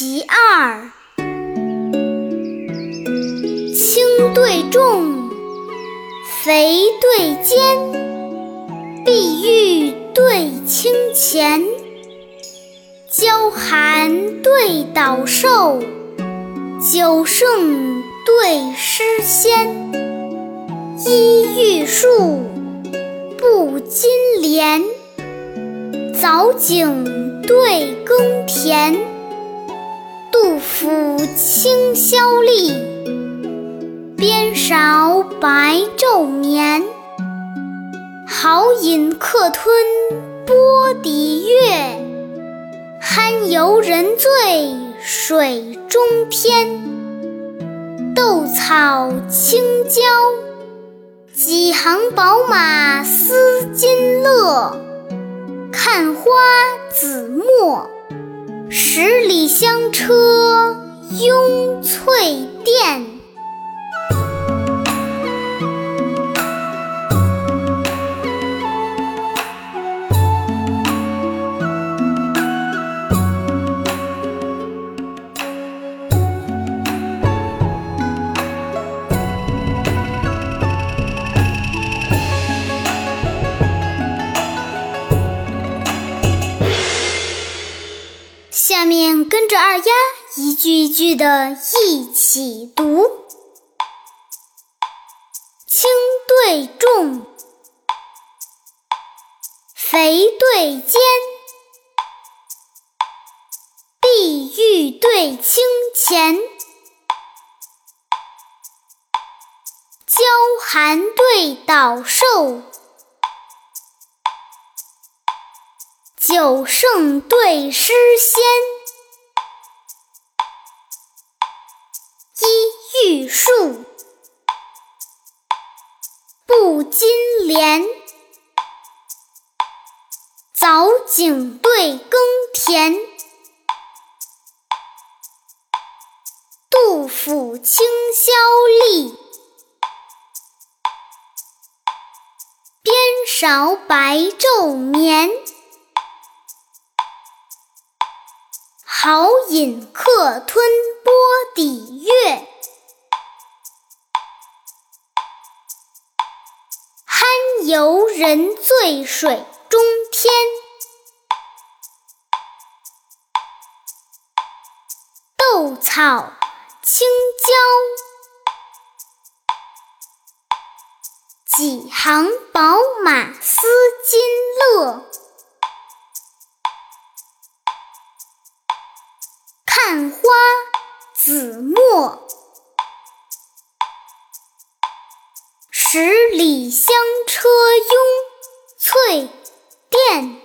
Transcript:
其二。轻对重，肥对坚，碧玉对清钱，娇寒对倒瘦，酒盛对诗仙。一玉树，布金莲，藻井对耕田。杜甫清宵立，边少白昼眠。豪饮客吞波底月，酣游人醉水中天。斗草青椒。几行宝马思金勒，看花紫陌，十里香车拥翠殿。跟着二丫一句一句的一起读：轻对重，肥对坚，碧玉对清钱，娇寒对倒瘦。酒盛对诗仙，玉树，不金莲，藻井对耕田。杜甫清宵立，边少白昼眠。好饮客吞波底月，游人醉水中天。斗草青椒，几行宝马思金勒。看花紫陌，十里香车拥翠殿。